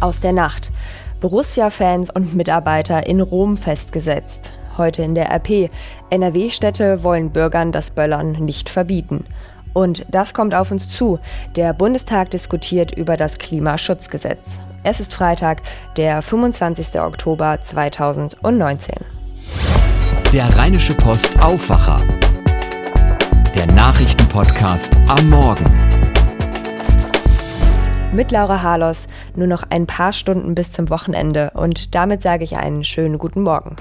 aus der Nacht. Borussia-Fans und Mitarbeiter in Rom festgesetzt. Heute in der RP. NRW-Städte wollen Bürgern das Böllern nicht verbieten. Und das kommt auf uns zu. Der Bundestag diskutiert über das Klimaschutzgesetz. Es ist Freitag, der 25. Oktober 2019. Der Rheinische Post Aufwacher. Der Nachrichtenpodcast am Morgen. Mit Laura Harlos nur noch ein paar Stunden bis zum Wochenende und damit sage ich einen schönen guten Morgen.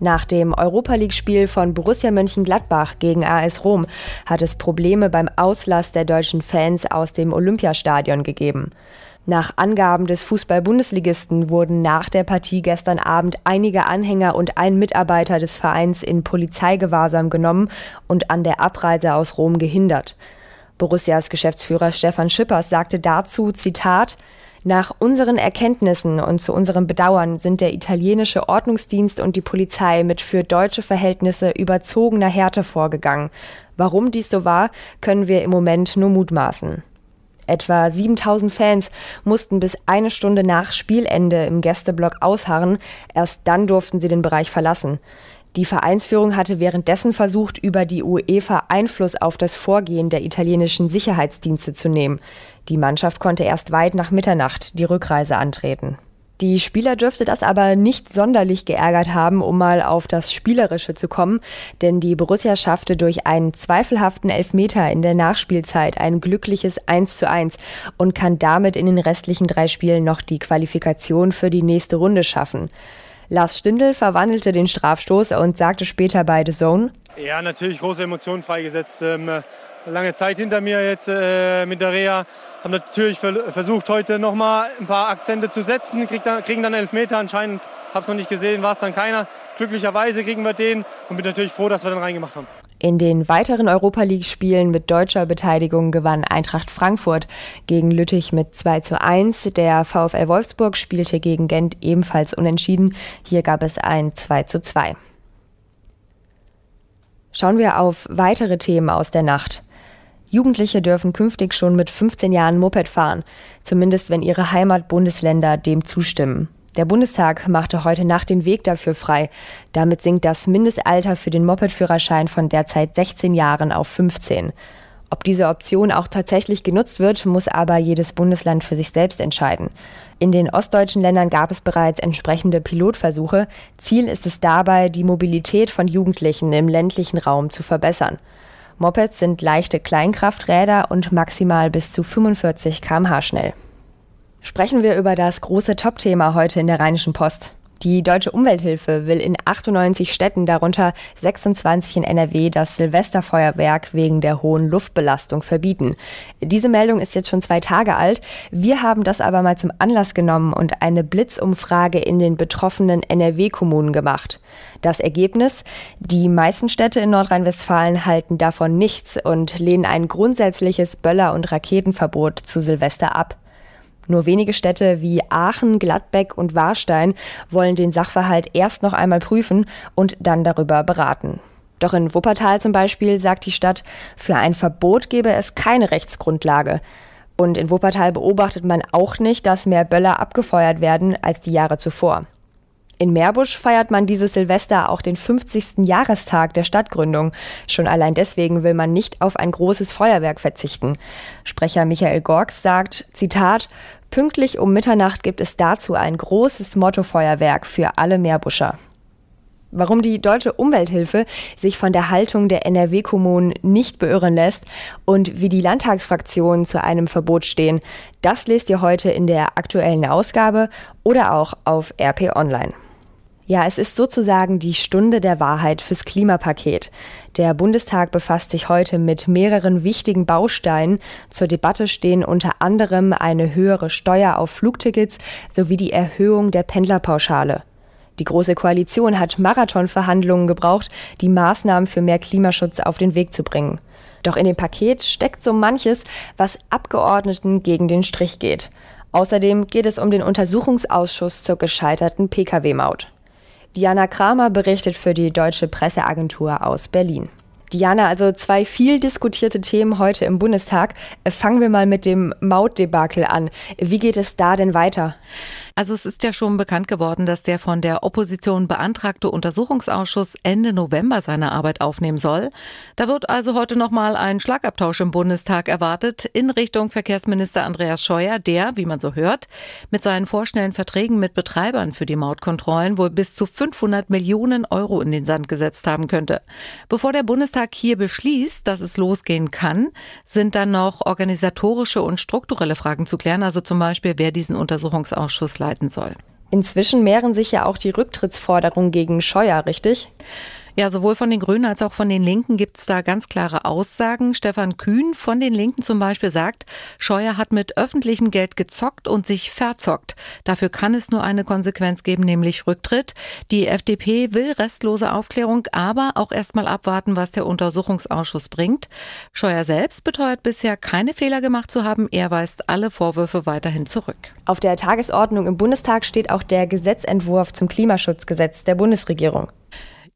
Nach dem Europa League-Spiel von Borussia Mönchengladbach gegen AS Rom hat es Probleme beim Auslass der deutschen Fans aus dem Olympiastadion gegeben. Nach Angaben des Fußball-Bundesligisten wurden nach der Partie gestern Abend einige Anhänger und ein Mitarbeiter des Vereins in Polizeigewahrsam genommen und an der Abreise aus Rom gehindert. Borussias Geschäftsführer Stefan Schippers sagte dazu, Zitat, nach unseren Erkenntnissen und zu unserem Bedauern sind der italienische Ordnungsdienst und die Polizei mit für deutsche Verhältnisse überzogener Härte vorgegangen. Warum dies so war, können wir im Moment nur mutmaßen. Etwa 7000 Fans mussten bis eine Stunde nach Spielende im Gästeblock ausharren, erst dann durften sie den Bereich verlassen. Die Vereinsführung hatte währenddessen versucht, über die UEFA Einfluss auf das Vorgehen der italienischen Sicherheitsdienste zu nehmen. Die Mannschaft konnte erst weit nach Mitternacht die Rückreise antreten. Die Spieler dürfte das aber nicht sonderlich geärgert haben, um mal auf das Spielerische zu kommen, denn die Borussia schaffte durch einen zweifelhaften Elfmeter in der Nachspielzeit ein glückliches 1 zu 1 und kann damit in den restlichen drei Spielen noch die Qualifikation für die nächste Runde schaffen. Lars Stindl verwandelte den Strafstoß und sagte später bei The Zone. Ja, natürlich große Emotionen freigesetzt. Ähm, lange Zeit hinter mir jetzt äh, mit der Reha. Haben natürlich versucht, heute noch mal ein paar Akzente zu setzen. Kriegen dann Elfmeter. Anscheinend habe es noch nicht gesehen, war es dann keiner. Glücklicherweise kriegen wir den und bin natürlich froh, dass wir den reingemacht haben. In den weiteren Europa League-Spielen mit deutscher Beteiligung gewann Eintracht Frankfurt gegen Lüttich mit 2 zu 1. Der VfL Wolfsburg spielte gegen Gent ebenfalls unentschieden. Hier gab es ein 2 zu 2. Schauen wir auf weitere Themen aus der Nacht. Jugendliche dürfen künftig schon mit 15 Jahren Moped fahren, zumindest wenn ihre Heimatbundesländer dem zustimmen. Der Bundestag machte heute Nacht den Weg dafür frei. Damit sinkt das Mindestalter für den Mopedführerschein von derzeit 16 Jahren auf 15. Ob diese Option auch tatsächlich genutzt wird, muss aber jedes Bundesland für sich selbst entscheiden. In den ostdeutschen Ländern gab es bereits entsprechende Pilotversuche. Ziel ist es dabei, die Mobilität von Jugendlichen im ländlichen Raum zu verbessern. Mopeds sind leichte Kleinkrafträder und maximal bis zu 45 km/h schnell sprechen wir über das große Top-Thema heute in der Rheinischen Post. Die Deutsche Umwelthilfe will in 98 Städten, darunter 26 in NRW, das Silvesterfeuerwerk wegen der hohen Luftbelastung verbieten. Diese Meldung ist jetzt schon zwei Tage alt. Wir haben das aber mal zum Anlass genommen und eine Blitzumfrage in den betroffenen NRW-Kommunen gemacht. Das Ergebnis? Die meisten Städte in Nordrhein-Westfalen halten davon nichts und lehnen ein grundsätzliches Böller- und Raketenverbot zu Silvester ab. Nur wenige Städte wie Aachen, Gladbeck und Warstein wollen den Sachverhalt erst noch einmal prüfen und dann darüber beraten. Doch in Wuppertal zum Beispiel sagt die Stadt, für ein Verbot gebe es keine Rechtsgrundlage. Und in Wuppertal beobachtet man auch nicht, dass mehr Böller abgefeuert werden als die Jahre zuvor. In Meerbusch feiert man dieses Silvester auch den 50. Jahrestag der Stadtgründung. Schon allein deswegen will man nicht auf ein großes Feuerwerk verzichten. Sprecher Michael Gorks sagt, Zitat, Pünktlich um Mitternacht gibt es dazu ein großes Mottofeuerwerk für alle Meerbuscher. Warum die deutsche Umwelthilfe sich von der Haltung der NRW-Kommunen nicht beirren lässt und wie die Landtagsfraktionen zu einem Verbot stehen, das lest ihr heute in der aktuellen Ausgabe oder auch auf RP Online. Ja, es ist sozusagen die Stunde der Wahrheit fürs Klimapaket. Der Bundestag befasst sich heute mit mehreren wichtigen Bausteinen. Zur Debatte stehen unter anderem eine höhere Steuer auf Flugtickets sowie die Erhöhung der Pendlerpauschale. Die Große Koalition hat Marathonverhandlungen gebraucht, die Maßnahmen für mehr Klimaschutz auf den Weg zu bringen. Doch in dem Paket steckt so manches, was Abgeordneten gegen den Strich geht. Außerdem geht es um den Untersuchungsausschuss zur gescheiterten Pkw-Maut. Diana Kramer berichtet für die Deutsche Presseagentur aus Berlin. Diana, also zwei viel diskutierte Themen heute im Bundestag. Äh, fangen wir mal mit dem Mautdebakel an. Wie geht es da denn weiter? Also es ist ja schon bekannt geworden, dass der von der Opposition beantragte Untersuchungsausschuss Ende November seine Arbeit aufnehmen soll. Da wird also heute nochmal ein Schlagabtausch im Bundestag erwartet in Richtung Verkehrsminister Andreas Scheuer, der, wie man so hört, mit seinen vorschnellen Verträgen mit Betreibern für die Mautkontrollen wohl bis zu 500 Millionen Euro in den Sand gesetzt haben könnte. Bevor der Bundestag hier beschließt, dass es losgehen kann, sind dann noch organisatorische und strukturelle Fragen zu klären, also zum Beispiel, wer diesen Untersuchungsausschuss leiten soll. Inzwischen mehren sich ja auch die Rücktrittsforderungen gegen Scheuer, richtig? Ja, sowohl von den Grünen als auch von den Linken gibt es da ganz klare Aussagen. Stefan Kühn von den Linken zum Beispiel sagt, Scheuer hat mit öffentlichem Geld gezockt und sich verzockt. Dafür kann es nur eine Konsequenz geben, nämlich Rücktritt. Die FDP will restlose Aufklärung, aber auch erstmal abwarten, was der Untersuchungsausschuss bringt. Scheuer selbst beteuert bisher keine Fehler gemacht zu haben. Er weist alle Vorwürfe weiterhin zurück. Auf der Tagesordnung im Bundestag steht auch der Gesetzentwurf zum Klimaschutzgesetz der Bundesregierung.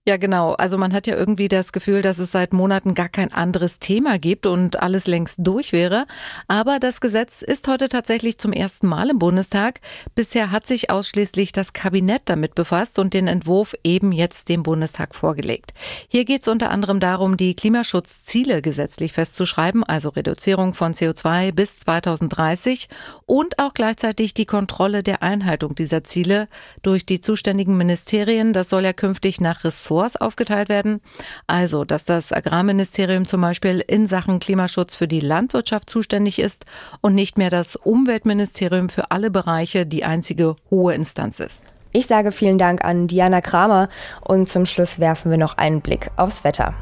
Ja, genau. Also man hat ja irgendwie das Gefühl, dass es seit Monaten gar kein anderes Thema gibt und alles längst durch wäre. Aber das Gesetz ist heute tatsächlich zum ersten Mal im Bundestag. Bisher hat sich ausschließlich das Kabinett damit befasst und den Entwurf eben jetzt dem Bundestag vorgelegt. Hier geht es unter anderem darum, die Klimaschutzziele gesetzlich festzuschreiben, also Reduzierung von CO2 bis 2030 und auch gleichzeitig die Kontrolle der Einhaltung dieser Ziele durch die zuständigen Ministerien. Das soll ja künftig nach Ressorts Ressorts aufgeteilt werden. Also, dass das Agrarministerium zum Beispiel in Sachen Klimaschutz für die Landwirtschaft zuständig ist und nicht mehr das Umweltministerium für alle Bereiche die einzige hohe Instanz ist. Ich sage vielen Dank an Diana Kramer und zum Schluss werfen wir noch einen Blick aufs Wetter.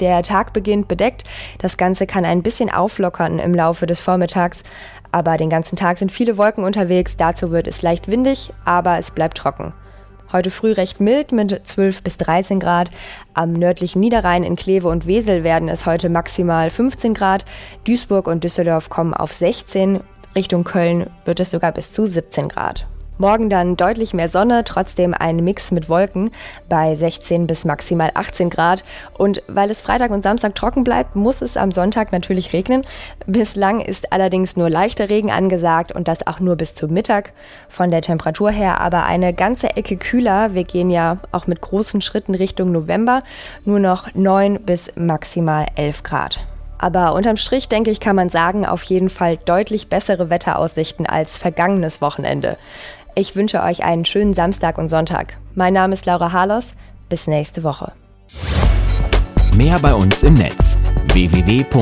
Der Tag beginnt bedeckt. Das Ganze kann ein bisschen auflockern im Laufe des Vormittags. Aber den ganzen Tag sind viele Wolken unterwegs. Dazu wird es leicht windig, aber es bleibt trocken. Heute früh recht mild mit 12 bis 13 Grad. Am nördlichen Niederrhein in Kleve und Wesel werden es heute maximal 15 Grad. Duisburg und Düsseldorf kommen auf 16. Richtung Köln wird es sogar bis zu 17 Grad. Morgen dann deutlich mehr Sonne, trotzdem ein Mix mit Wolken bei 16 bis maximal 18 Grad. Und weil es Freitag und Samstag trocken bleibt, muss es am Sonntag natürlich regnen. Bislang ist allerdings nur leichter Regen angesagt und das auch nur bis zum Mittag. Von der Temperatur her aber eine ganze Ecke kühler. Wir gehen ja auch mit großen Schritten Richtung November. Nur noch 9 bis maximal 11 Grad. Aber unterm Strich, denke ich, kann man sagen, auf jeden Fall deutlich bessere Wetteraussichten als vergangenes Wochenende. Ich wünsche euch einen schönen Samstag und Sonntag. Mein Name ist Laura Harlos. Bis nächste Woche. Mehr bei uns im Netz www.rp-online.de